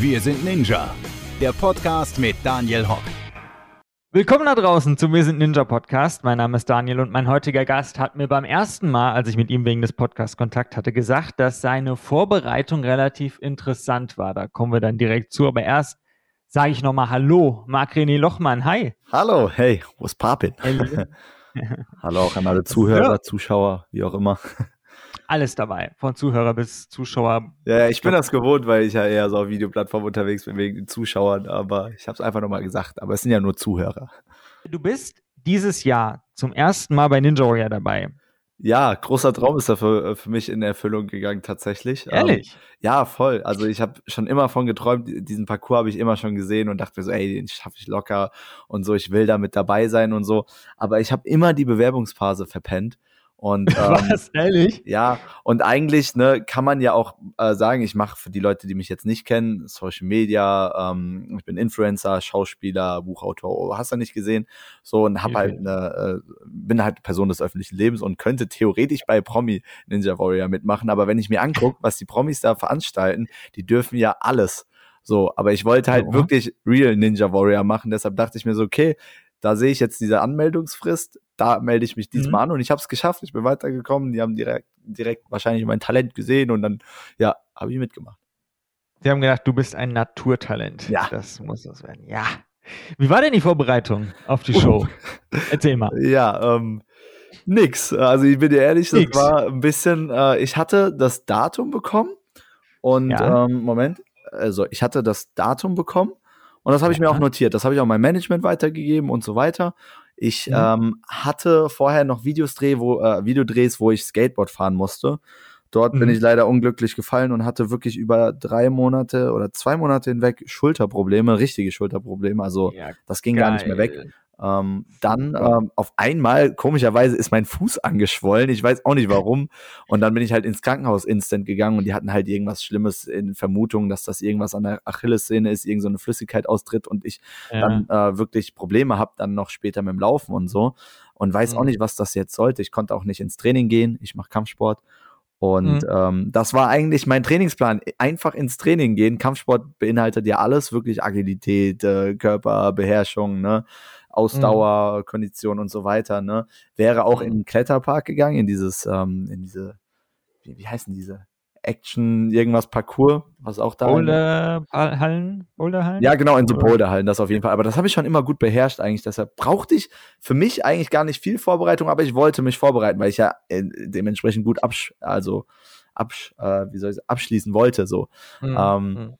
Wir sind Ninja. Der Podcast mit Daniel Hock. Willkommen da draußen zum Wir sind Ninja Podcast. Mein Name ist Daniel und mein heutiger Gast hat mir beim ersten Mal, als ich mit ihm wegen des Podcasts Kontakt hatte, gesagt, dass seine Vorbereitung relativ interessant war. Da kommen wir dann direkt zu. Aber erst sage ich nochmal Hallo, Marc-René Lochmann. Hi. Hallo, hey, was poppin? Hallo auch an alle Zuhörer, ja. Zuschauer, wie auch immer. Alles dabei, von Zuhörer bis Zuschauer. Ja, ich bin das gewohnt, weil ich ja eher so auf Videoplattformen unterwegs bin wegen den Zuschauern, aber ich habe es einfach nochmal gesagt, aber es sind ja nur Zuhörer. Du bist dieses Jahr zum ersten Mal bei Ninja Warrior dabei. Ja, großer Traum ist da für, für mich in Erfüllung gegangen tatsächlich. Ähm, Ehrlich? Ähm, ja, voll. Also ich habe schon immer von geträumt, diesen Parcours habe ich immer schon gesehen und dachte mir so, ey, den schaffe ich locker und so, ich will da mit dabei sein und so. Aber ich habe immer die Bewerbungsphase verpennt und, ähm, Was, ehrlich? Ja, und eigentlich ne, kann man ja auch äh, sagen, ich mache für die Leute, die mich jetzt nicht kennen, Social Media, ähm, ich bin Influencer, Schauspieler, Buchautor, hast du nicht gesehen, so und hab halt eine, äh, bin halt Person des öffentlichen Lebens und könnte theoretisch bei Promi Ninja Warrior mitmachen, aber wenn ich mir angucke, was die Promis da veranstalten, die dürfen ja alles. So, aber ich wollte halt ja. wirklich Real Ninja Warrior machen, deshalb dachte ich mir so, okay, da sehe ich jetzt diese Anmeldungsfrist, da melde ich mich diesmal mhm. an und ich habe es geschafft, ich bin weitergekommen, die haben direkt, direkt wahrscheinlich mein Talent gesehen und dann, ja, habe ich mitgemacht. Sie haben gedacht, du bist ein Naturtalent. Ja. Das muss das werden. Ja. Wie war denn die Vorbereitung auf die Show? Erzähl mal. Ja, ähm, nix. Also ich bin dir ehrlich, nix. das war ein bisschen, äh, ich hatte das Datum bekommen und ja. ähm, Moment, also ich hatte das Datum bekommen und das habe ich ja. mir auch notiert. Das habe ich auch meinem Management weitergegeben und so weiter. Ich mhm. ähm, hatte vorher noch Videos dreh, wo, äh, Videodrehs, wo ich Skateboard fahren musste. Dort mhm. bin ich leider unglücklich gefallen und hatte wirklich über drei Monate oder zwei Monate hinweg Schulterprobleme, richtige Schulterprobleme. Also ja, das ging geil. gar nicht mehr weg. Ähm, dann ähm, auf einmal, komischerweise, ist mein Fuß angeschwollen. Ich weiß auch nicht warum. Und dann bin ich halt ins Krankenhaus instant gegangen und die hatten halt irgendwas Schlimmes in Vermutung, dass das irgendwas an der Achillessehne ist, irgendeine so Flüssigkeit austritt und ich ja. dann äh, wirklich Probleme habe, dann noch später mit dem Laufen und so. Und weiß mhm. auch nicht, was das jetzt sollte. Ich konnte auch nicht ins Training gehen. Ich mache Kampfsport. Und mhm. ähm, das war eigentlich mein Trainingsplan. Einfach ins Training gehen. Kampfsport beinhaltet ja alles, wirklich Agilität, äh, Körperbeherrschung, ne? Ausdauer, mhm. Kondition und so weiter, ne? Wäre auch in den Kletterpark gegangen, in dieses, ähm, in diese, wie, wie heißen diese? Action, irgendwas Parcours, was auch da. Boulderhallen? Boulderhallen? Ja, genau, in so Boulderhallen, das auf jeden Fall. Aber das habe ich schon immer gut beherrscht eigentlich. Deshalb brauchte ich für mich eigentlich gar nicht viel Vorbereitung, aber ich wollte mich vorbereiten, weil ich ja äh, dementsprechend gut absch also absch äh, wie soll ich abschließen wollte. So. Mhm. Ähm, mhm.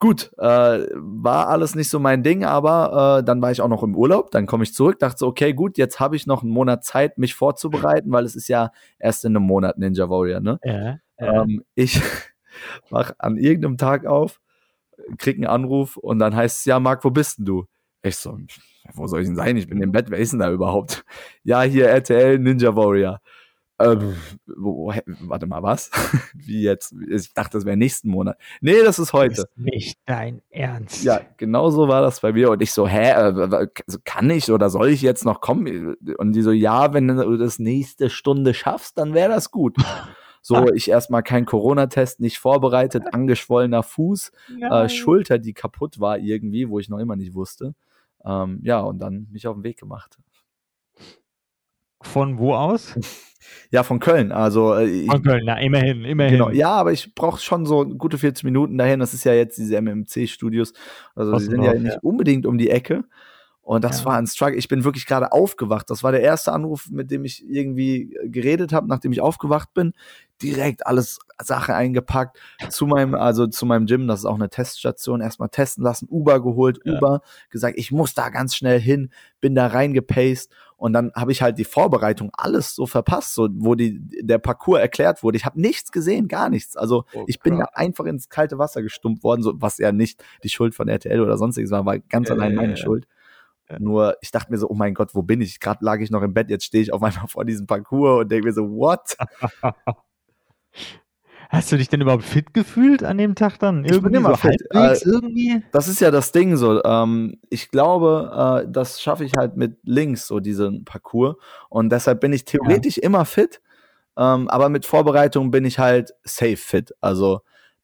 Gut, äh, war alles nicht so mein Ding, aber äh, dann war ich auch noch im Urlaub. Dann komme ich zurück, dachte so, okay, gut, jetzt habe ich noch einen Monat Zeit, mich vorzubereiten, weil es ist ja erst in einem Monat Ninja Warrior, ne? Ja. ja. Ähm, ich mach an irgendeinem Tag auf, krieg einen Anruf und dann heißt es, ja, Marc, wo bist denn du? Ich so, wo soll ich denn sein? Ich bin im Bett, wer ist denn da überhaupt? Ja, hier RTL Ninja Warrior. Ähm, wo, warte mal, was? Wie jetzt? Ich dachte, das wäre nächsten Monat. Nee, das ist heute. Das ist nicht dein Ernst. Ja, genau so war das bei mir. Und ich so, hä, äh, kann ich oder soll ich jetzt noch kommen? Und die so, ja, wenn du das nächste Stunde schaffst, dann wäre das gut. So, ich erstmal kein Corona-Test, nicht vorbereitet, angeschwollener Fuß, äh, Schulter, die kaputt war irgendwie, wo ich noch immer nicht wusste. Ähm, ja, und dann mich auf den Weg gemacht. Von wo aus? Ja, von Köln. Also äh, von Köln, na immerhin, immerhin. Genau. Ja, aber ich brauche schon so gute 40 Minuten dahin. Das ist ja jetzt diese MMC-Studios. Also die sind ja nicht ja. unbedingt um die Ecke. Und das ja. war ein Struggle. Ich bin wirklich gerade aufgewacht. Das war der erste Anruf, mit dem ich irgendwie geredet habe, nachdem ich aufgewacht bin. Direkt alles Sache eingepackt zu meinem, also zu meinem Gym. Das ist auch eine Teststation. Erstmal testen lassen, Uber geholt, ja. Uber gesagt, ich muss da ganz schnell hin. Bin da reingepaced und dann habe ich halt die Vorbereitung alles so verpasst, so wo die der Parcours erklärt wurde. Ich habe nichts gesehen, gar nichts. Also oh, ich bin da einfach ins kalte Wasser gestummt worden, so was ja nicht die Schuld von RTL oder sonstiges war, war ganz äh, allein meine Schuld. Nur ich dachte mir so, oh mein Gott, wo bin ich? Gerade lag ich noch im Bett, jetzt stehe ich auf einmal vor diesem Parcours und denke mir so, what? Hast du dich denn überhaupt fit gefühlt an dem Tag dann? Irgendwie ich bin immer so fit. Äh, irgendwie? Das ist ja das Ding so. Ähm, ich glaube, äh, das schaffe ich halt mit links, so diesen Parcours. Und deshalb bin ich theoretisch ja. immer fit. Ähm, aber mit Vorbereitung bin ich halt safe fit. Also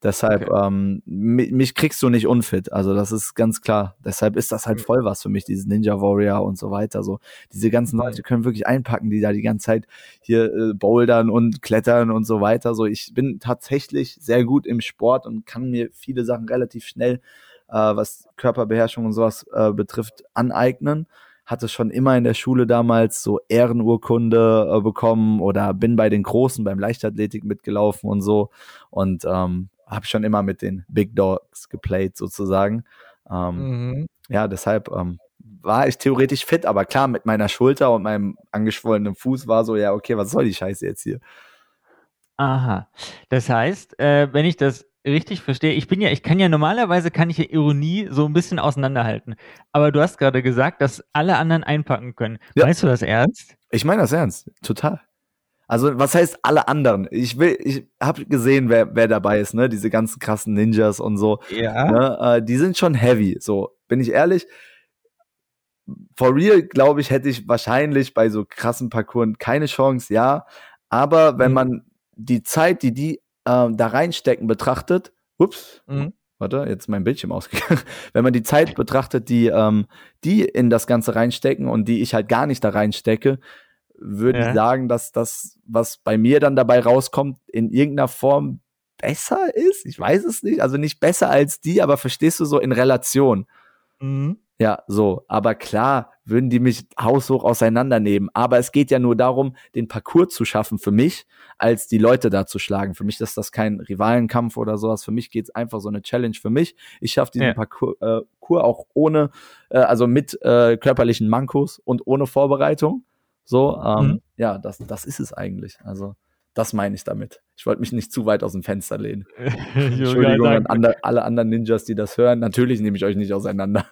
Deshalb, okay. ähm, mich, mich, kriegst du nicht unfit. Also das ist ganz klar. Deshalb ist das halt mhm. voll was für mich, dieses Ninja Warrior und so weiter. So diese ganzen Leute können wirklich einpacken, die da die ganze Zeit hier äh, bouldern und klettern und so weiter. So ich bin tatsächlich sehr gut im Sport und kann mir viele Sachen relativ schnell, äh, was Körperbeherrschung und sowas äh, betrifft, aneignen hatte schon immer in der Schule damals so Ehrenurkunde äh, bekommen oder bin bei den Großen beim Leichtathletik mitgelaufen und so und ähm, habe schon immer mit den Big Dogs geplayt sozusagen. Ähm, mhm. Ja, deshalb ähm, war ich theoretisch fit, aber klar, mit meiner Schulter und meinem angeschwollenen Fuß war so, ja, okay, was soll die Scheiße jetzt hier? Aha. Das heißt, äh, wenn ich das richtig verstehe, ich bin ja, ich kann ja normalerweise kann ich ja Ironie so ein bisschen auseinanderhalten. Aber du hast gerade gesagt, dass alle anderen einpacken können. Ja. Weißt du das ernst? Ich meine das ernst, total. Also, was heißt alle anderen? Ich will, ich habe gesehen, wer, wer dabei ist, ne? Diese ganzen krassen Ninjas und so. Ja. Ne? Äh, die sind schon heavy. So, bin ich ehrlich. For real, glaube ich, hätte ich wahrscheinlich bei so krassen Parcours keine Chance, ja. Aber wenn mhm. man die Zeit, die die äh, da reinstecken, betrachtet, ups, mhm. warte, jetzt mein Bildschirm ausgegangen. wenn man die Zeit betrachtet, die, ähm, die in das Ganze reinstecken und die ich halt gar nicht da reinstecke, würde ja. ich sagen, dass das, was bei mir dann dabei rauskommt, in irgendeiner Form besser ist. Ich weiß es nicht. Also nicht besser als die, aber verstehst du so in Relation. Mhm. Ja, so. Aber klar würden die mich haushoch auseinandernehmen. Aber es geht ja nur darum, den Parcours zu schaffen für mich, als die Leute da zu schlagen. Für mich ist das kein Rivalenkampf oder sowas. Für mich geht's einfach so eine Challenge für mich. Ich schaffe diesen ja. Parcours, äh, auch ohne, äh, also mit äh, körperlichen Mankos und ohne Vorbereitung. So, ähm, mhm. ja, das, das ist es eigentlich. Also, das meine ich damit. Ich wollte mich nicht zu weit aus dem Fenster lehnen. Entschuldigung an andre, alle anderen Ninjas, die das hören. Natürlich nehme ich euch nicht auseinander.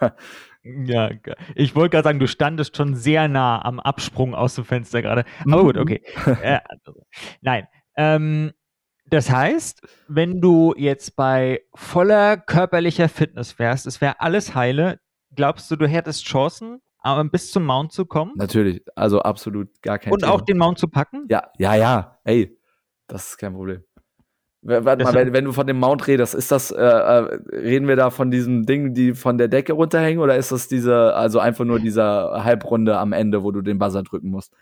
Ja, ich wollte gerade sagen, du standest schon sehr nah am Absprung aus dem Fenster gerade. Aber gut, okay. äh, nein. Ähm, das heißt, wenn du jetzt bei voller körperlicher Fitness wärst, es wäre alles heile, glaubst du, du hättest Chancen, aber bis zum Mount zu kommen? Natürlich, also absolut gar kein Und Thema. auch den Mount zu packen? Ja, ja, ja. Ey, das ist kein Problem. Warte mal, wenn, wenn, du von dem Mount redest, ist das, äh, äh, reden wir da von diesem Ding, die von der Decke runterhängen, oder ist das diese, also einfach nur dieser Halbrunde am Ende, wo du den Buzzer drücken musst?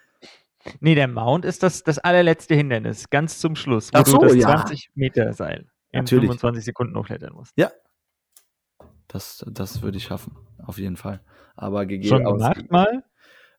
Nee, der Mount ist das, das allerletzte Hindernis, ganz zum Schluss, wo Ach so, du das ja. 20 Meter Seil in Natürlich. 25 Sekunden hochklettern musst. Ja. Das, das würde ich schaffen, auf jeden Fall. Aber gegeben Schon gemacht mal?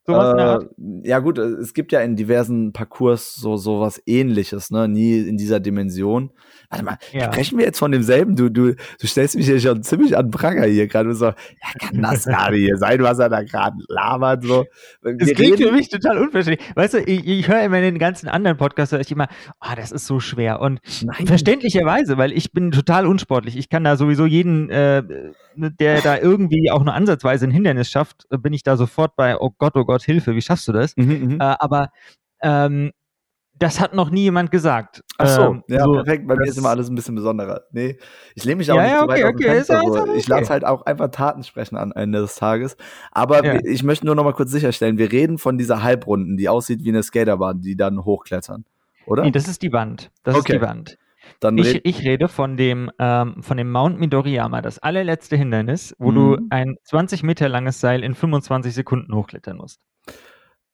Sowas äh, ja gut, es gibt ja in diversen Parcours so sowas ähnliches, ne? Nie in dieser Dimension. Warte mal, ja. sprechen wir jetzt von demselben? Du, du, du stellst mich hier schon ziemlich an Pranger hier gerade so, ja, kann das gerade hier sein, was er da gerade labert, so. Es klingt für mich total unverständlich. Weißt du, ich, ich höre immer in den ganzen anderen Podcasts, höre ich immer, oh, das ist so schwer. Und Nein. verständlicherweise, weil ich bin total unsportlich. Ich kann da sowieso jeden, äh, der da irgendwie auch nur ansatzweise ein Hindernis schafft, bin ich da sofort bei, oh Gott, oh Gott, Gott, Hilfe, wie schaffst du das? Mhm, mhm, äh, aber ähm, das hat noch nie jemand gesagt. Ach so, ähm, ja, so, perfekt. Bei mir ist immer alles ein bisschen besonderer. Nee, ich lehne mich auch ja, nicht ja, so weit okay, dem okay, Fenster. So. Okay. Ich lasse halt auch einfach Taten sprechen am Ende des Tages. Aber ja. ich möchte nur noch mal kurz sicherstellen, wir reden von dieser Halbrunden, die aussieht wie eine Skaterbahn, die dann hochklettern, oder? Nee, das ist die Wand. Das ist die Wand. Dann ich, ich rede von dem, ähm, von dem Mount Midoriyama, das allerletzte Hindernis, wo mhm. du ein 20 Meter langes Seil in 25 Sekunden hochklettern musst.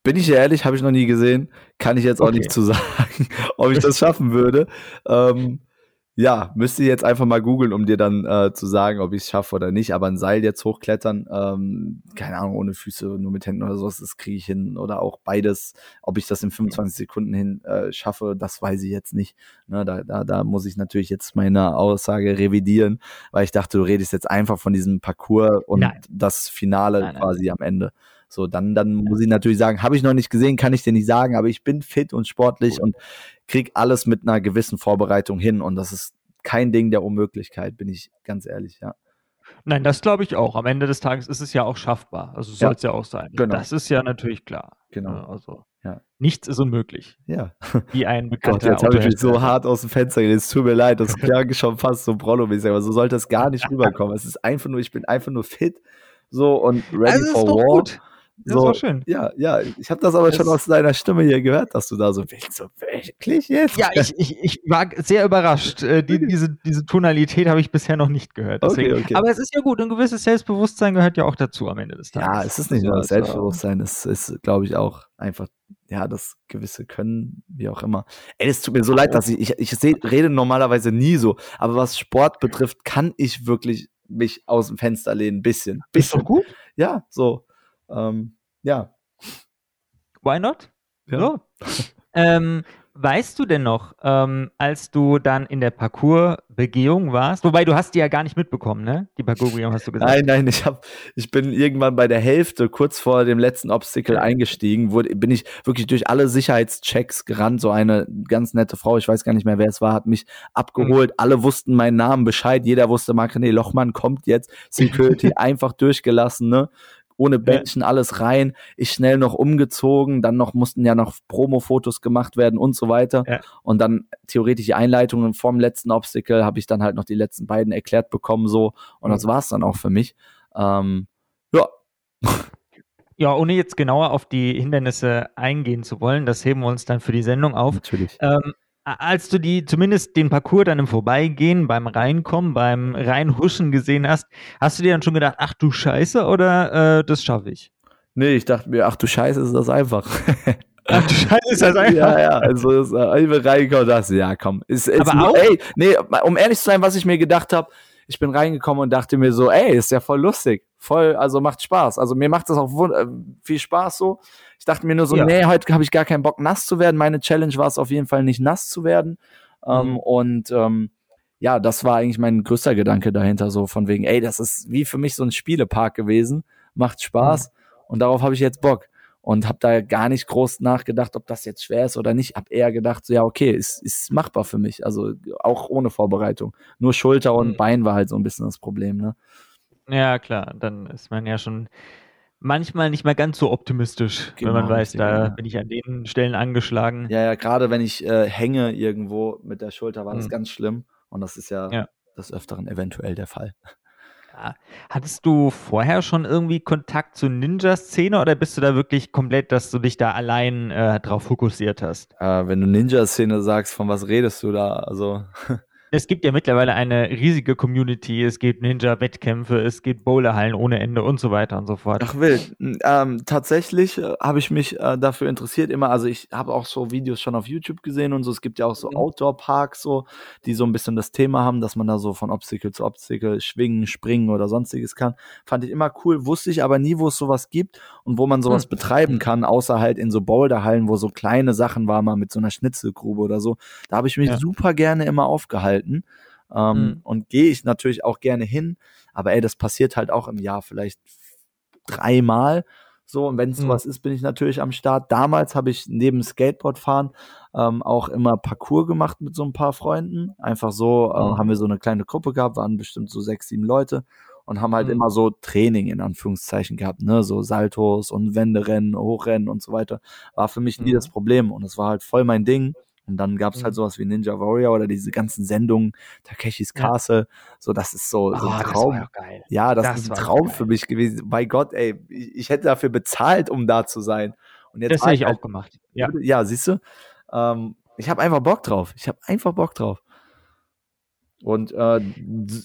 Bin ich ehrlich, habe ich noch nie gesehen. Kann ich jetzt auch okay. nicht zu sagen, ob ich das schaffen würde. Ähm, ja, müsste jetzt einfach mal googeln, um dir dann äh, zu sagen, ob ich es schaffe oder nicht. Aber ein Seil jetzt hochklettern, ähm, keine Ahnung, ohne Füße, nur mit Händen oder sowas, das kriege ich hin. Oder auch beides, ob ich das in 25 Sekunden hin äh, schaffe, das weiß ich jetzt nicht. Ne, da, da, da muss ich natürlich jetzt meine Aussage revidieren, weil ich dachte, du redest jetzt einfach von diesem Parcours und nein. das Finale nein, nein. quasi am Ende. So, dann, dann muss ich natürlich sagen, habe ich noch nicht gesehen, kann ich dir nicht sagen, aber ich bin fit und sportlich cool. und krieg alles mit einer gewissen Vorbereitung hin und das ist kein Ding der Unmöglichkeit, bin ich ganz ehrlich, ja. Nein, das glaube ich auch. Am Ende des Tages ist es ja auch schaffbar. Also soll es ja. ja auch sein. Genau. Das ist ja natürlich klar. Genau. Also ja. nichts ist unmöglich. Ja. Wie ein bekannter Gott, jetzt habe ich mich so hart aus dem Fenster gelegt. Es tut mir leid, das klang schon fast so Brollo-mäßig, aber so sollte es gar nicht rüberkommen. Es ist einfach nur, ich bin einfach nur fit so und ready also for war. Gut. Das so, war schön. Ja, ja, ich habe das aber das schon aus deiner Stimme hier gehört, dass du da so willst. So wirklich jetzt? Ja, ich, ich, ich war sehr überrascht. Äh, die, diese, diese Tonalität habe ich bisher noch nicht gehört. Deswegen. Okay, okay. Aber es ist ja gut, ein gewisses Selbstbewusstsein gehört ja auch dazu am Ende des Tages. Ja, es ist nicht nur das Selbstbewusstsein, es ist, glaube ich, auch einfach, ja, das gewisse Können, wie auch immer. Ey, es tut mir so leid, dass ich, ich, ich seh, rede normalerweise nie so, aber was Sport betrifft, kann ich wirklich mich aus dem Fenster lehnen, ein bisschen. bisschen. Ist doch gut? Ja, so. Ähm, ja. Why not? Ja. So. ähm, weißt du denn noch, ähm, als du dann in der Parcours-Begehung warst, wobei du hast die ja gar nicht mitbekommen, ne? Die Parcours-Begehung hast du gesagt. Nein, nein, ich, hab, ich bin irgendwann bei der Hälfte, kurz vor dem letzten Obstacle eingestiegen, wurde, bin ich wirklich durch alle Sicherheitschecks gerannt. So eine ganz nette Frau, ich weiß gar nicht mehr, wer es war, hat mich abgeholt. Mhm. Alle wussten meinen Namen Bescheid. Jeder wusste, Marc-René Lochmann kommt jetzt. Security einfach durchgelassen, ne? Ohne Bändchen, ja. alles rein. Ich schnell noch umgezogen, dann noch mussten ja noch Promo-Fotos gemacht werden und so weiter. Ja. Und dann theoretisch die Einleitungen vom letzten Obstacle habe ich dann halt noch die letzten beiden erklärt bekommen so. Und mhm. das war es dann auch für mich. Ähm, ja. Ja, ohne jetzt genauer auf die Hindernisse eingehen zu wollen, das heben wir uns dann für die Sendung auf. Natürlich. Ähm, als du die zumindest den Parcours dann im Vorbeigehen, beim Reinkommen, beim Reinhuschen gesehen hast, hast du dir dann schon gedacht, ach du Scheiße oder äh, das schaffe ich? Nee, ich dachte mir, ach du Scheiße, ist das einfach. Ach du Scheiße, ist das einfach? Ja, ja, also ist, äh, ich bin reingekommen und dachte, ja komm. Ist, ist, Aber auch? Ey, nee, um ehrlich zu sein, was ich mir gedacht habe, ich bin reingekommen und dachte mir so, ey, ist ja voll lustig. Voll, also macht Spaß. Also mir macht das auch äh, viel Spaß so. Ich dachte mir nur so, ja. nee, heute habe ich gar keinen Bock, nass zu werden. Meine Challenge war es auf jeden Fall nicht nass zu werden. Ähm, mhm. und ähm, ja, das war eigentlich mein größter Gedanke dahinter, so von wegen, ey, das ist wie für mich so ein Spielepark gewesen, macht Spaß mhm. und darauf habe ich jetzt Bock und habe da gar nicht groß nachgedacht, ob das jetzt schwer ist oder nicht. Hab eher gedacht, so ja, okay, ist, ist machbar für mich. Also auch ohne Vorbereitung. Nur Schulter und mhm. Bein war halt so ein bisschen das Problem, ne? Ja, klar, dann ist man ja schon manchmal nicht mehr ganz so optimistisch, genau, wenn man weiß, da ja. bin ich an den Stellen angeschlagen. Ja, ja, gerade wenn ich äh, hänge irgendwo mit der Schulter, war das mhm. ganz schlimm. Und das ist ja, ja. des Öfteren eventuell der Fall. Hattest du vorher schon irgendwie Kontakt zur Ninja-Szene oder bist du da wirklich komplett, dass du dich da allein äh, drauf fokussiert hast? Äh, wenn du Ninja-Szene sagst, von was redest du da? Also es gibt ja mittlerweile eine riesige Community, es gibt Ninja-Wettkämpfe, es gibt Bowlerhallen ohne Ende und so weiter und so fort. Ach wild. Ähm, tatsächlich äh, habe ich mich äh, dafür interessiert immer, also ich habe auch so Videos schon auf YouTube gesehen und so, es gibt ja auch so mhm. Outdoor-Parks so, die so ein bisschen das Thema haben, dass man da so von Obstacle zu Obstacle schwingen, springen oder sonstiges kann. Fand ich immer cool, wusste ich aber nie, wo es sowas gibt und wo man sowas mhm. betreiben kann, außer halt in so Boulderhallen, wo so kleine Sachen war, mal mit so einer Schnitzelgrube oder so. Da habe ich mich ja. super gerne immer aufgehalten halten. Ähm, mhm. Und gehe ich natürlich auch gerne hin. Aber ey, das passiert halt auch im Jahr vielleicht dreimal. So, und wenn es mhm. sowas ist, bin ich natürlich am Start. Damals habe ich neben Skateboardfahren ähm, auch immer Parcours gemacht mit so ein paar Freunden. Einfach so äh, mhm. haben wir so eine kleine Gruppe gehabt, waren bestimmt so sechs, sieben Leute und haben halt mhm. immer so Training in Anführungszeichen gehabt, ne, so Saltos und Wenderennen, Hochrennen und so weiter. War für mich nie mhm. das Problem und es war halt voll mein Ding. Und dann gab es halt mhm. sowas wie Ninja Warrior oder diese ganzen Sendungen, Takeshis Castle. Ja. So, das ist so, so ein oh, Traum. Das ja, das, das ist ein Traum geil. für mich gewesen. Bei Gott, ey, ich, ich, hätte dafür bezahlt, um da zu sein. Und jetzt das hätte ich halt, auch gemacht. Ja, ja siehst du? Ähm, ich habe einfach Bock drauf. Ich habe einfach Bock drauf. Und äh,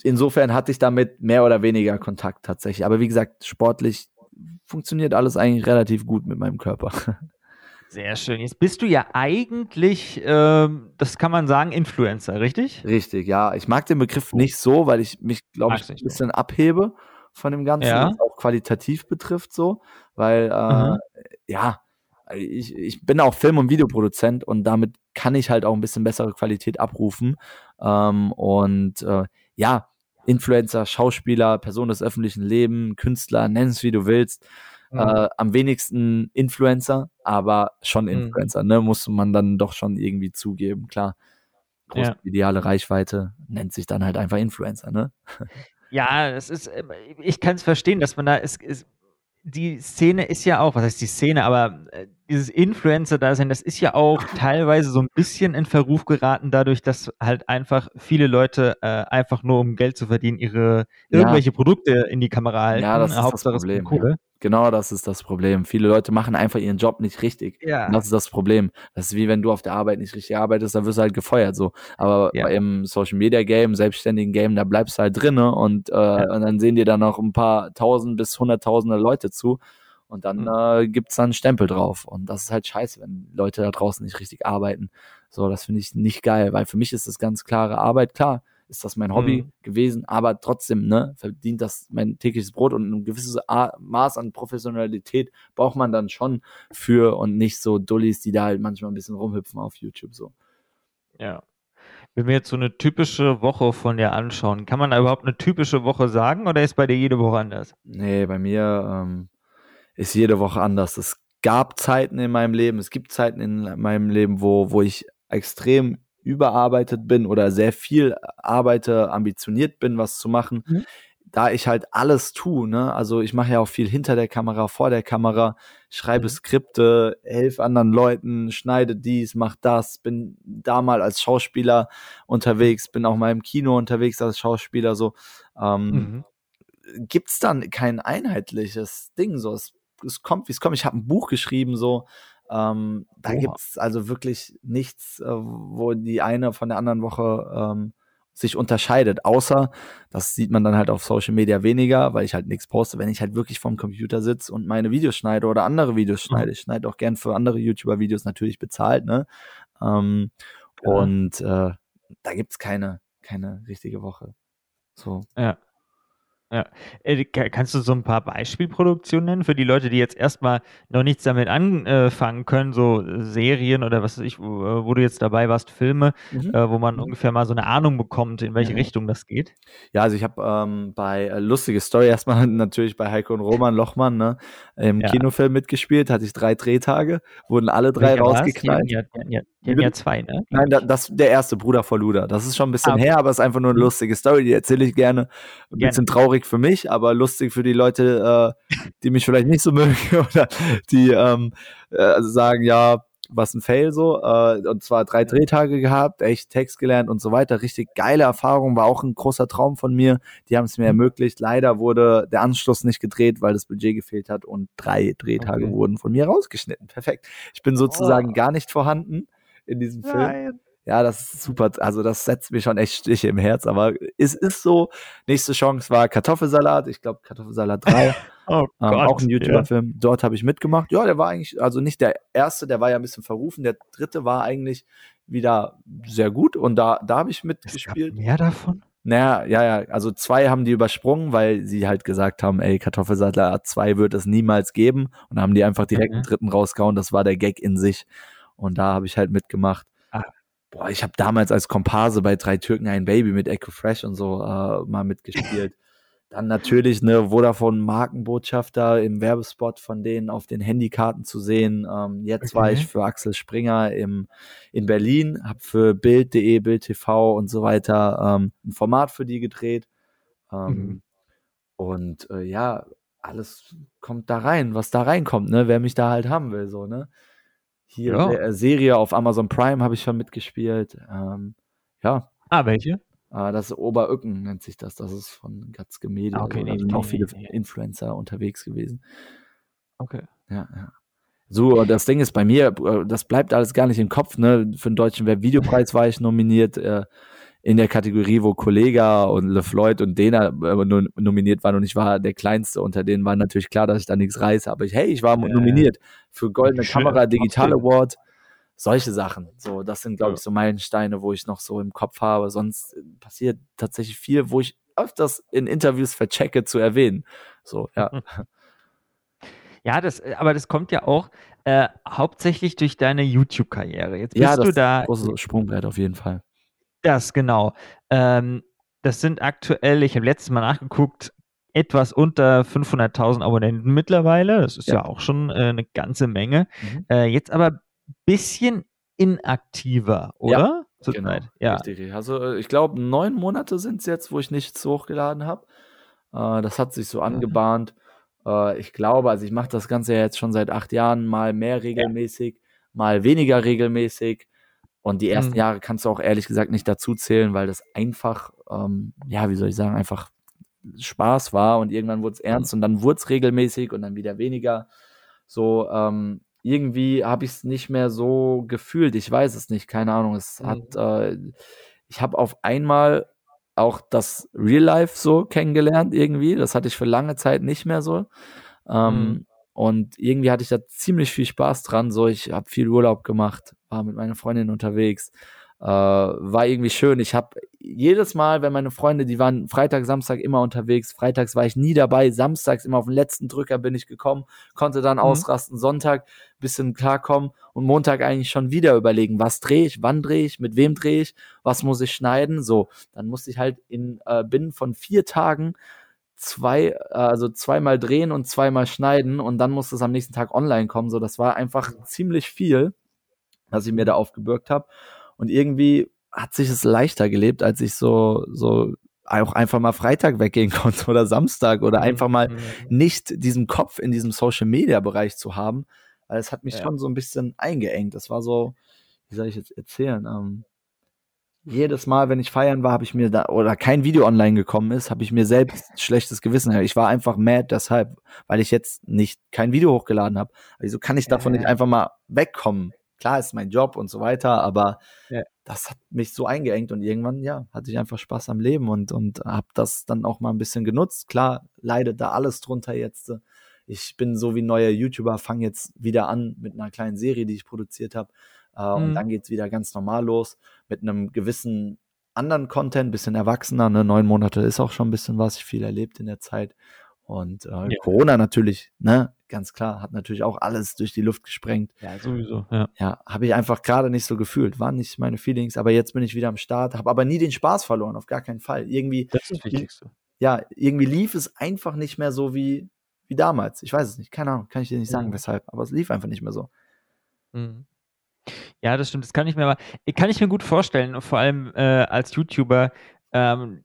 insofern hatte ich damit mehr oder weniger Kontakt tatsächlich. Aber wie gesagt, sportlich funktioniert alles eigentlich relativ gut mit meinem Körper. Sehr schön. Jetzt bist du ja eigentlich, ähm, das kann man sagen, Influencer, richtig? Richtig, ja. Ich mag den Begriff nicht so, weil ich mich, glaube ich, ein bisschen nicht. abhebe von dem Ganzen, ja. was auch qualitativ betrifft, so. Weil, äh, mhm. ja, ich, ich bin auch Film- und Videoproduzent und damit kann ich halt auch ein bisschen bessere Qualität abrufen. Ähm, und äh, ja, Influencer, Schauspieler, Person des öffentlichen Lebens, Künstler, nenn es wie du willst mhm. äh, am wenigsten Influencer, aber schon mhm. Influencer, mhm. ne? Muss man dann doch schon irgendwie zugeben, klar. Große ja. ideale Reichweite nennt sich dann halt einfach Influencer, ne? Ja, es ist, äh, ich kann es verstehen, dass man da ist, ist, die Szene ist ja auch, was heißt die Szene, aber äh, dieses Influencer-Dasein, das ist ja auch teilweise so ein bisschen in Verruf geraten, dadurch, dass halt einfach viele Leute äh, einfach nur um Geld zu verdienen, ihre irgendwelche ja. Produkte in die Kamera halten. Ja, das ist Hauptsache das Problem. Kohle. Genau das ist das Problem. Viele Leute machen einfach ihren Job nicht richtig. Ja. Und das ist das Problem. Das ist wie wenn du auf der Arbeit nicht richtig arbeitest, dann wirst du halt gefeuert so. Aber Ja. im Social Media Game, selbstständigen Game, da bleibst du halt drinne und, äh, und dann sehen dir da noch ein paar tausend bis hunderttausende Leute zu. Und dann Mhm. äh, gibt's dann einen Stempel drauf. Und das ist halt scheiße, wenn Leute da draußen nicht richtig arbeiten. So, das finde ich nicht geil, weil für mich ist das ganz klare Arbeit. Klar, ist das mein Hobby Mhm. gewesen, aber trotzdem, ne, verdient das mein tägliches Brot und ein gewisses Maß an Professionalität braucht man dann schon für und nicht so Dullis, die da halt manchmal ein bisschen rumhüpfen auf YouTube so. Ja. Wenn wir jetzt so eine typische Woche von dir anschauen, kann man da überhaupt eine typische Woche sagen oder ist bei dir jede Woche anders? Nee, bei mir ähm, ist jede Woche anders. Es gab Zeiten in meinem Leben, es gibt Zeiten in meinem Leben, wo, wo ich extrem überarbeitet bin oder sehr viel arbeite, ambitioniert bin, was zu machen. Mhm. Da ich halt alles tue, ne? Also ich mache ja auch viel hinter der Kamera, vor der Kamera, schreibe Mhm. Skripte, helfe anderen Leuten, schneide dies, mach das, bin da mal als Schauspieler unterwegs, bin auch mal im Kino unterwegs als Schauspieler, so. Ähm, Mhm. gibt's dann kein einheitliches Ding so. Es, es kommt, wie es kommt. Ich habe ein Buch geschrieben so. Ähm, da Oha. gibt's also wirklich nichts, äh, wo die eine von der anderen Woche ähm, sich unterscheidet. Außer, das sieht man dann halt auf Social Media weniger, weil ich halt nichts poste, wenn ich halt wirklich vorm Computer sitze und meine Videos schneide oder andere Videos Mhm. schneide. Ich schneide auch gern für andere YouTuber-Videos natürlich bezahlt, ne? Ähm, Klar. und äh, da gibt's keine, keine richtige Woche. So. Ja. Ja. Äh, ka- Kannst du so ein paar Beispielproduktionen nennen für die Leute, die jetzt erstmal noch nichts damit anfangen können, so Serien oder was weiß ich, wo, äh, du jetzt dabei warst, Filme, Mhm. äh, wo man Mhm. ungefähr mal so eine Ahnung bekommt, in welche Mhm. Richtung das geht? Ja, also ich habe ähm, bei äh, lustige Story erstmal natürlich bei Heiko und Roman Lochmann ne, im Ja. Kinofilm mitgespielt, hatte ich drei Drehtage, wurden alle drei rausgeknallt. Die hatten ja, die hatten ja, zwei, ne? Nein, da, das der erste Bruder vor Luda. Das ist schon ein bisschen Ah, okay. her, aber es ist einfach nur eine Mhm. lustige Story, die erzähle ich gerne. Ein Gerne. bisschen traurig für mich, aber lustig für die Leute, äh, die mich vielleicht nicht so mögen oder die ähm, äh, sagen, ja, was ein Fail so. Äh, und zwar drei Drehtage gehabt, echt Text gelernt und so weiter. Richtig geile Erfahrung, war auch ein großer Traum von mir. Die haben es mir Mhm. ermöglicht. Leider wurde der Anschluss nicht gedreht, weil das Budget gefehlt hat und drei Drehtage Okay. wurden von mir rausgeschnitten. Perfekt. Ich bin sozusagen Oh. gar nicht vorhanden in diesem Film. Nein. Ja, das ist super. Also das setzt mir schon echt Stiche im Herz. Aber es ist so. Nächste Chance war Kartoffelsalat. Ich glaube Kartoffelsalat 3. Oh ähm, Gott. auch ein ja. YouTuber-Film. Dort habe ich mitgemacht. Ja, der war eigentlich, also nicht der erste, der war ja ein bisschen verrufen. Der dritte war eigentlich wieder sehr gut. Und da, da habe ich Es gab mitgespielt. mehr davon? Naja, ja, ja. Also zwei haben die übersprungen, weil sie halt gesagt haben, ey, Kartoffelsalat 2 wird es niemals geben. Und haben die einfach direkt Mhm. einen dritten rausgehauen. Das war der Gag in sich. Und da habe ich halt mitgemacht. Ah. Boah, ich habe damals als Komparse bei drei Türken ein Baby mit Echo Fresh und so äh, mal mitgespielt. Dann natürlich eine Vodafone Markenbotschafter im Werbespot von denen auf den Handykarten zu sehen. Ähm, jetzt war Okay. ich für Axel Springer im, in Berlin, habe für Bild.de, Bild TV und so weiter ähm, ein Format für die gedreht. Ähm, Mhm. Und äh, ja, alles kommt da rein, was da reinkommt, ne? Wer mich da halt haben will, so, ne? Hier Ja. äh, Serie auf Amazon Prime habe ich schon mitgespielt. Ähm, ja, Ah, welche? äh, das ist Oberücken nennt sich das. Das ist von Gatzke Media. Ah, okay, so. nee, da die sind kenn auch viele nee. Influencer unterwegs gewesen. Okay. Ja, ja. So, das Ding ist bei mir, äh, das bleibt alles gar nicht im Kopf, ne? Für den Deutschen Webvideopreis war ich nominiert, äh, in der Kategorie, wo Kollega und LeFloid und Dena äh, no- nominiert waren und ich war der Kleinste unter denen, war natürlich klar, dass ich da nichts reiße, aber ich, hey, ich war Ja. nominiert für Goldene Schön, Kamera, Digital trotzdem. Award, solche Sachen. So, das sind, glaube ich, so Meilensteine, wo ich noch so im Kopf habe. Sonst äh, passiert tatsächlich viel, wo ich öfters in Interviews verchecke zu erwähnen. So, ja. Ja, das, äh, aber das kommt ja auch äh, hauptsächlich durch deine YouTube-Karriere. Jetzt bist Ja, das du ist da. ein großes Sprungbrett auf jeden Fall. Das, genau. Ähm, das sind aktuell, ich habe letztes Mal nachgeguckt, etwas unter 500.000 Abonnenten mittlerweile. Das ist ja, Ja. auch schon äh, eine ganze Menge. Mhm. Äh, jetzt aber ein bisschen inaktiver, oder? Ja. Genau, Richtig. Also äh, ich glaube, neun Monate sind es jetzt, wo ich nichts hochgeladen habe. Äh, das hat sich so angebahnt. Äh, ich glaube, also ich mache das Ganze ja jetzt schon seit acht Jahren, mal mehr regelmäßig, mal weniger regelmäßig. Und die ersten Mhm. Jahre kannst du auch ehrlich gesagt nicht dazu zählen, weil das einfach, ähm, ja, wie soll ich sagen, einfach Spaß war und irgendwann wurde es ernst und dann wurde es regelmäßig und dann wieder weniger. So, ähm, irgendwie habe ich es nicht mehr so gefühlt. Ich weiß es nicht, keine Ahnung. Es mhm. hat, äh, ich habe auf einmal auch das Real Life so kennengelernt irgendwie. Das hatte ich für lange Zeit nicht mehr so. Ähm, mhm. Und irgendwie hatte ich da ziemlich viel Spaß dran. So, ich habe viel Urlaub gemacht, war mit meiner Freundin unterwegs. Äh, war irgendwie schön. Ich habe jedes Mal, wenn meine Freunde, die waren Freitag, Samstag immer unterwegs. Freitags war ich nie dabei. Samstags immer auf den letzten Drücker bin ich gekommen, konnte dann mhm. ausrasten. Sonntag bisschen klarkommen und Montag eigentlich schon wieder überlegen, was drehe ich, wann drehe ich, mit wem drehe ich, was muss ich schneiden. So, dann musste ich halt in äh, binnen von vier Tagen zwei, äh, also zweimal drehen und zweimal schneiden und dann musste es am nächsten Tag online kommen. So, das war einfach ziemlich viel, was ich mir da aufgebürgt habe. Und irgendwie hat sich es leichter gelebt, als ich so, so auch einfach mal Freitag weggehen konnte oder Samstag oder mhm. einfach mal mhm. nicht diesen Kopf in diesem Social Media Bereich zu haben. Weil es hat mich ja. schon so ein bisschen eingeengt. Das war so, wie soll ich jetzt erzählen? Ähm, jedes Mal, wenn ich feiern war, habe ich mir da oder kein Video online gekommen ist, habe ich mir selbst schlechtes Gewissen. Ich war einfach mad deshalb, weil ich jetzt nicht kein Video hochgeladen habe. Wieso kann ich davon ja. nicht einfach mal wegkommen? Klar ist mein Job und so weiter, aber ja. das hat mich so eingeengt und irgendwann ja hatte ich einfach Spaß am Leben und und habe das dann auch mal ein bisschen genutzt. Klar leidet da alles drunter jetzt. Ich bin so wie ein neuer YouTuber, fange jetzt wieder an mit einer kleinen Serie, die ich produziert habe äh, mhm. Und dann geht es wieder ganz normal los mit einem gewissen anderen Content, bisschen erwachsener. Ne? Neun Monate ist auch schon ein bisschen was, ich viel erlebt in der Zeit. Und äh, ja. Corona natürlich, ne, ganz klar, hat natürlich auch alles durch die Luft gesprengt. Ja, sowieso. Ja, ja habe ich einfach gerade nicht so gefühlt, waren nicht meine Feelings, aber jetzt bin ich wieder am Start, habe aber nie den Spaß verloren, auf gar keinen Fall. Irgendwie, das ist das Wichtigste. Ja, irgendwie lief es einfach nicht mehr so wie, wie damals. Ich weiß es nicht, keine Ahnung, kann ich dir nicht sagen, mhm. weshalb, aber es lief einfach nicht mehr so. Mhm. Ja, das stimmt. Das kann ich mir aber, kann ich mir gut vorstellen, vor allem äh, als YouTuber. Ähm,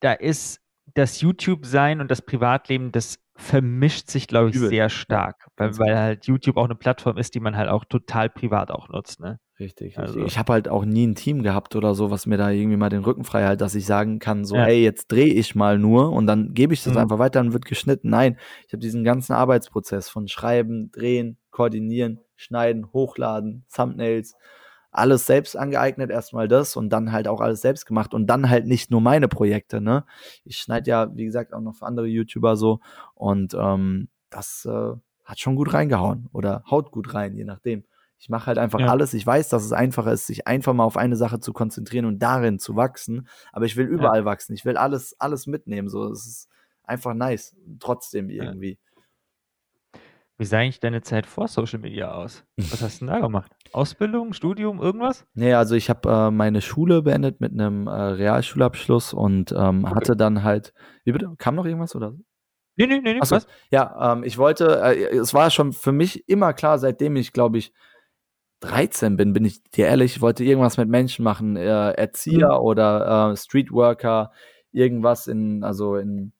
da ist das YouTube-Sein und das Privatleben, das vermischt sich, glaube ich, Übel. sehr stark, weil, weil genau. halt YouTube auch eine Plattform ist, die man halt auch total privat auch nutzt. Ne? Richtig, also. Ich habe halt auch nie ein Team gehabt oder so, was mir da irgendwie mal den Rücken frei hält, dass ich sagen kann, so, ja. hey, jetzt drehe ich mal nur und dann gebe ich das mhm. einfach weiter und wird geschnitten. Nein, ich habe diesen ganzen Arbeitsprozess von Schreiben, Drehen, Koordinieren, Schneiden, Hochladen, Thumbnails, alles selbst angeeignet, erstmal das und dann halt auch alles selbst gemacht und dann halt nicht nur meine Projekte, ne? Ich schneide ja, wie gesagt, auch noch für andere YouTuber so und ähm, das äh, hat schon gut reingehauen oder haut gut rein, je nachdem. Ich mache halt einfach ja. alles. Ich weiß, dass es einfacher ist, sich einfach mal auf eine Sache zu konzentrieren und darin zu wachsen. Aber ich will überall ja. wachsen. Ich will alles, alles mitnehmen. So, es ist einfach nice. Trotzdem irgendwie. Ja. Wie sah eigentlich deine Zeit vor Social Media aus? Was hast du denn da gemacht? Ausbildung, Studium, irgendwas? Nee, also ich habe äh, meine Schule beendet mit einem äh, Realschulabschluss und ähm, okay. hatte dann halt. Wie bitte? Kam noch irgendwas oder? Nee, nee, nee, nee Achso, was? Ja, ähm, ich wollte, äh, es war schon für mich immer klar, seitdem ich, glaube ich, 13 bin, bin ich dir ehrlich, ich wollte irgendwas mit Menschen machen, äh, Erzieher mhm. oder äh, Streetworker, irgendwas in, also in,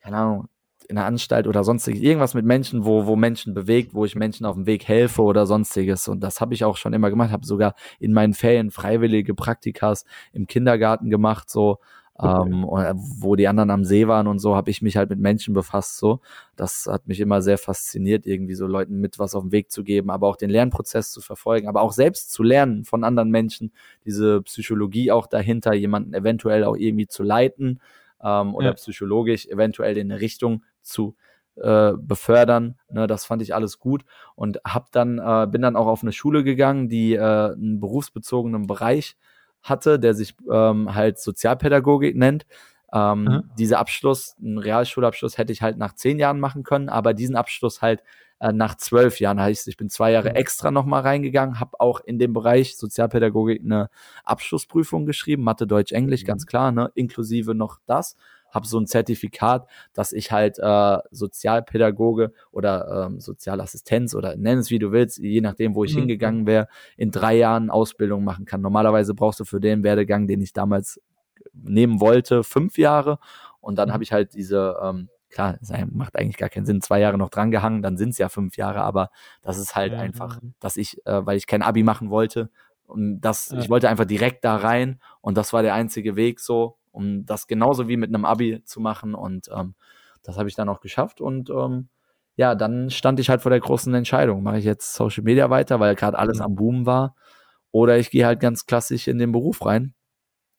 keine Ahnung, in einer Anstalt oder sonstiges, irgendwas mit Menschen, wo, wo Menschen bewegt, wo ich Menschen auf dem Weg helfe oder sonstiges. Und das habe ich auch schon immer gemacht, habe sogar in meinen Ferien freiwillige Praktikas im Kindergarten gemacht, so okay. ähm, wo die anderen am See waren und so, habe ich mich halt mit Menschen befasst. So, das hat mich immer sehr fasziniert, irgendwie so Leuten mit was auf den Weg zu geben, aber auch den Lernprozess zu verfolgen, aber auch selbst zu lernen von anderen Menschen, diese Psychologie auch dahinter, jemanden eventuell auch irgendwie zu leiten ähm, oder ja. psychologisch eventuell in eine Richtung zu äh, befördern. Ne, das fand ich alles gut und hab dann äh, bin dann auch auf eine Schule gegangen, die äh, einen berufsbezogenen Bereich hatte, der sich ähm, halt Sozialpädagogik nennt. Ähm, mhm. Dieser Abschluss, einen Realschulabschluss, hätte ich halt nach zehn Jahren machen können, aber diesen Abschluss halt äh, nach zwölf Jahren. Heißt, ich bin zwei Jahre mhm. extra nochmal reingegangen, habe auch in dem Bereich Sozialpädagogik eine Abschlussprüfung geschrieben, Mathe, Deutsch, Englisch, mhm. ganz klar, ne, inklusive noch das habe so ein Zertifikat, dass ich halt äh, Sozialpädagoge oder ähm, Sozialassistenz oder nenn es wie du willst, je nachdem, wo ich mhm. hingegangen wäre, in drei Jahren Ausbildung machen kann. Normalerweise brauchst du für den Werdegang, den ich damals nehmen wollte, fünf Jahre. Und dann mhm. habe ich halt diese, ähm, klar, es macht eigentlich gar keinen Sinn, zwei Jahre noch drangehangen, dann sind es ja fünf Jahre, aber das ist halt ja, einfach, dass ich, äh, weil ich kein Abi machen wollte, und das, ja. ich wollte einfach direkt da rein und das war der einzige Weg so um das genauso wie mit einem Abi zu machen. Und ähm, das habe ich dann auch geschafft. Und ähm, ja, dann stand ich halt vor der großen Entscheidung. Mache ich jetzt Social Media weiter, weil gerade alles mhm. am Boom war. Oder ich gehe halt ganz klassisch in den Beruf rein.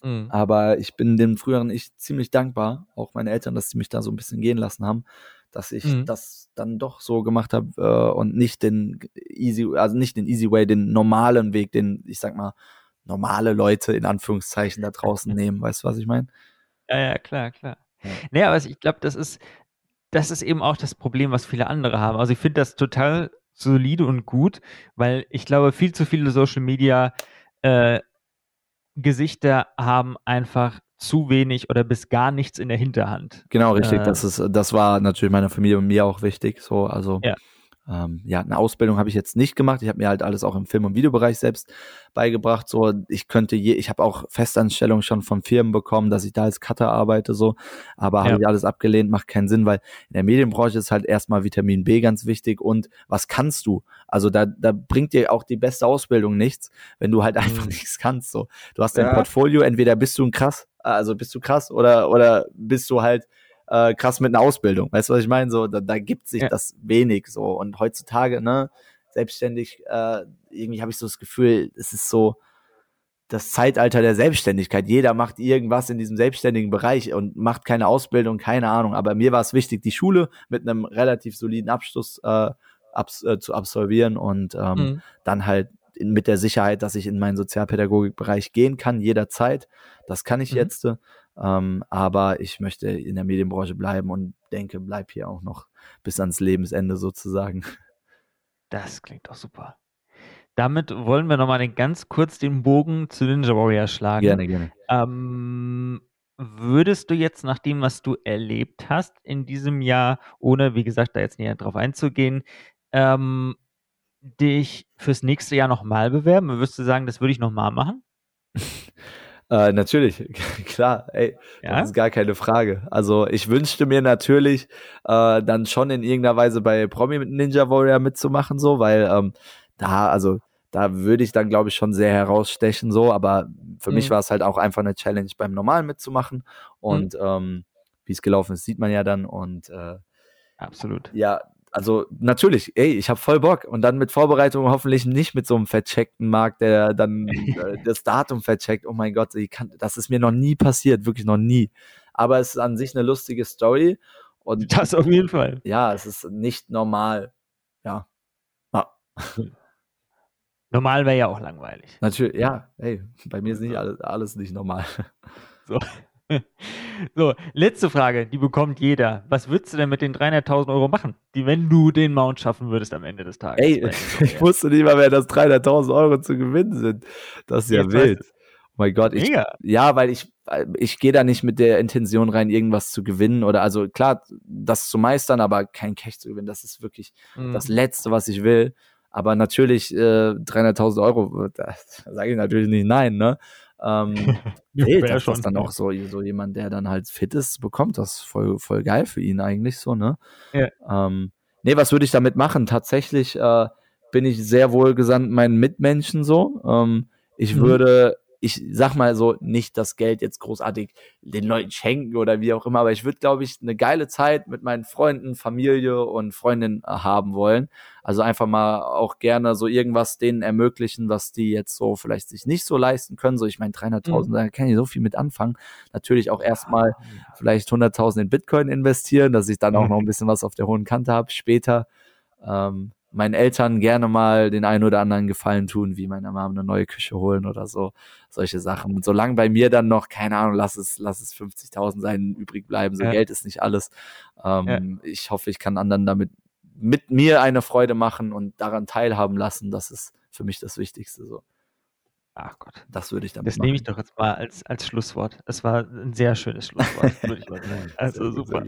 Mhm. Aber ich bin dem früheren Ich ziemlich dankbar, auch meine Eltern, dass sie mich da so ein bisschen gehen lassen haben, dass ich mhm. das dann doch so gemacht habe äh, und nicht den easy, also nicht den easy way, den normalen Weg, den, ich sag mal, normale Leute in Anführungszeichen da draußen nehmen. Weißt du, was ich meine? Ja, ja, klar, klar. Ja. Nee, aber ich glaube, das ist, das ist eben auch das Problem, was viele andere haben. Also ich finde das total solide und gut, weil ich glaube, viel zu viele Social Media äh, Gesichter haben einfach zu wenig oder bis gar nichts in der Hinterhand. Genau, richtig. Äh, das ist, das war natürlich meiner Familie und mir auch wichtig. So, also ja. Ähm, ja, eine Ausbildung habe ich jetzt nicht gemacht. Ich habe mir halt alles auch im Film- und Videobereich selbst beigebracht. So, ich könnte je, ich habe auch Festanstellungen schon von Firmen bekommen, dass ich da als Cutter arbeite, so. Aber ja. habe ich alles abgelehnt, macht keinen Sinn, weil in der Medienbranche ist halt erstmal Vitamin B ganz wichtig und was kannst du? Also da, da bringt dir auch die beste Ausbildung nichts, wenn du halt einfach mhm. nichts kannst. So, du hast dein ja. Portfolio, entweder bist du ein krass, also bist du krass oder oder bist du halt äh, krass mit einer Ausbildung. Weißt du, was ich meine? So, da, da gibt sich ja. das wenig so. Und heutzutage, ne, selbstständig, äh, irgendwie habe ich so das Gefühl, es ist so das Zeitalter der Selbstständigkeit. Jeder macht irgendwas in diesem selbstständigen Bereich und macht keine Ausbildung, keine Ahnung. Aber mir war es wichtig, die Schule mit einem relativ soliden Abschluss äh, abs äh, zu absolvieren und ähm, mhm. dann halt in, mit der Sicherheit, dass ich in meinen Sozialpädagogikbereich gehen kann, jederzeit. Das kann ich mhm. jetzt. Ähm, aber ich möchte in der Medienbranche bleiben und denke, bleib hier auch noch bis ans Lebensende sozusagen. Das klingt doch super. Damit wollen wir nochmal ganz kurz den Bogen zu Ninja Warrior schlagen. Gerne, gerne. Ähm, würdest du jetzt nach dem, was du erlebt hast in diesem Jahr, ohne, wie gesagt, da jetzt näher drauf einzugehen, ähm, dich fürs nächste Jahr nochmal bewerben? Würdest du sagen, das würde ich nochmal machen? Äh, natürlich, klar, ey, ja? das ist gar keine Frage. Also ich wünschte mir natürlich, äh, dann schon in irgendeiner Weise bei Promi mit Ninja Warrior mitzumachen, so, weil ähm, da, also da würde ich dann, glaube ich, schon sehr herausstechen, so, aber für mhm. mich war es halt auch einfach eine Challenge beim Normalen mitzumachen. Und mhm. ähm, wie es gelaufen ist, sieht man ja dann. Und äh, absolut. Ja, also natürlich, ey, ich habe voll Bock und dann mit Vorbereitung hoffentlich nicht mit so einem vercheckten Markt, der dann äh, das Datum vercheckt. Oh mein Gott, kann, das ist mir noch nie passiert, wirklich noch nie. Aber es ist an sich eine lustige Story und das auf jeden Fall. Ja, es ist nicht normal. Ja. ja. Normal wäre ja auch langweilig. Natürlich, ja, ey, bei mir ist nicht alles, alles nicht normal. So. So, letzte Frage, die bekommt jeder. Was würdest du denn mit den 300.000 Euro machen, die, wenn du den Mount schaffen würdest am Ende des Tages? Ey, ich wusste nicht mal mehr, dass 300.000 Euro zu gewinnen sind. Das ist ja Jetzt wild. Oh mein Gott, ich, ja, weil ich, ich gehe da nicht mit der Intention rein, irgendwas zu gewinnen oder also klar, das zu meistern, aber kein Cash zu gewinnen, das ist wirklich mhm. das Letzte, was ich will. Aber natürlich, äh, 300.000 Euro, da sage ich natürlich nicht nein, ne? Ähm, nee, das ist dann auch so, so jemand, der dann halt fit ist, bekommt das voll, voll geil für ihn eigentlich so, ne? Ja. Ähm, nee, was würde ich damit machen? Tatsächlich äh, bin ich sehr wohlgesandt meinen Mitmenschen so. Ähm, ich mhm. würde ich sag mal so, nicht das Geld jetzt großartig den Leuten schenken oder wie auch immer, aber ich würde, glaube ich, eine geile Zeit mit meinen Freunden, Familie und Freundinnen äh, haben wollen. Also einfach mal auch gerne so irgendwas denen ermöglichen, was die jetzt so vielleicht sich nicht so leisten können. So, ich meine, 300.000, mhm. da kann ich so viel mit anfangen. Natürlich auch erstmal vielleicht 100.000 in Bitcoin investieren, dass ich dann auch noch ein bisschen was auf der hohen Kante habe später. Ähm, meinen Eltern gerne mal den einen oder anderen Gefallen tun, wie meiner Mom eine neue Küche holen oder so, solche Sachen. Und solange bei mir dann noch, keine Ahnung, lass es, lass es 50.000 sein, übrig bleiben, so ja. Geld ist nicht alles. Ähm, ja. Ich hoffe, ich kann anderen damit mit mir eine Freude machen und daran teilhaben lassen. Das ist für mich das Wichtigste so. Ach Gott. Das würde ich dann Das machen. nehme ich doch jetzt mal als, als Schlusswort. Es war ein sehr schönes Schlusswort, würde ich mal sagen. Also super.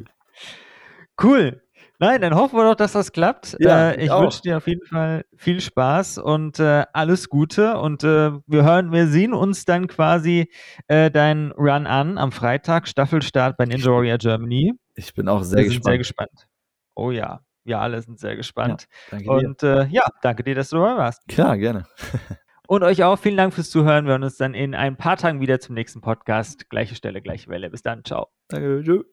Cool. Nein, dann hoffen wir doch, dass das klappt. Ja, äh, ich wünsche dir auf jeden Fall viel Spaß und äh, alles Gute. Und äh, wir hören, wir sehen uns dann quasi äh, deinen Run an am Freitag, Staffelstart bei Ninja Warrior Germany. Ich bin auch sehr wir gespannt. sehr gespannt. Oh ja, wir alle sind sehr gespannt. Ja, danke und dir. Äh, ja, danke dir, dass du dabei warst. Klar, gerne. Und euch auch vielen Dank fürs Zuhören. Wir hören uns dann in ein paar Tagen wieder zum nächsten Podcast. Gleiche Stelle, gleiche Welle. Bis dann. Ciao. Danke. Tschüss.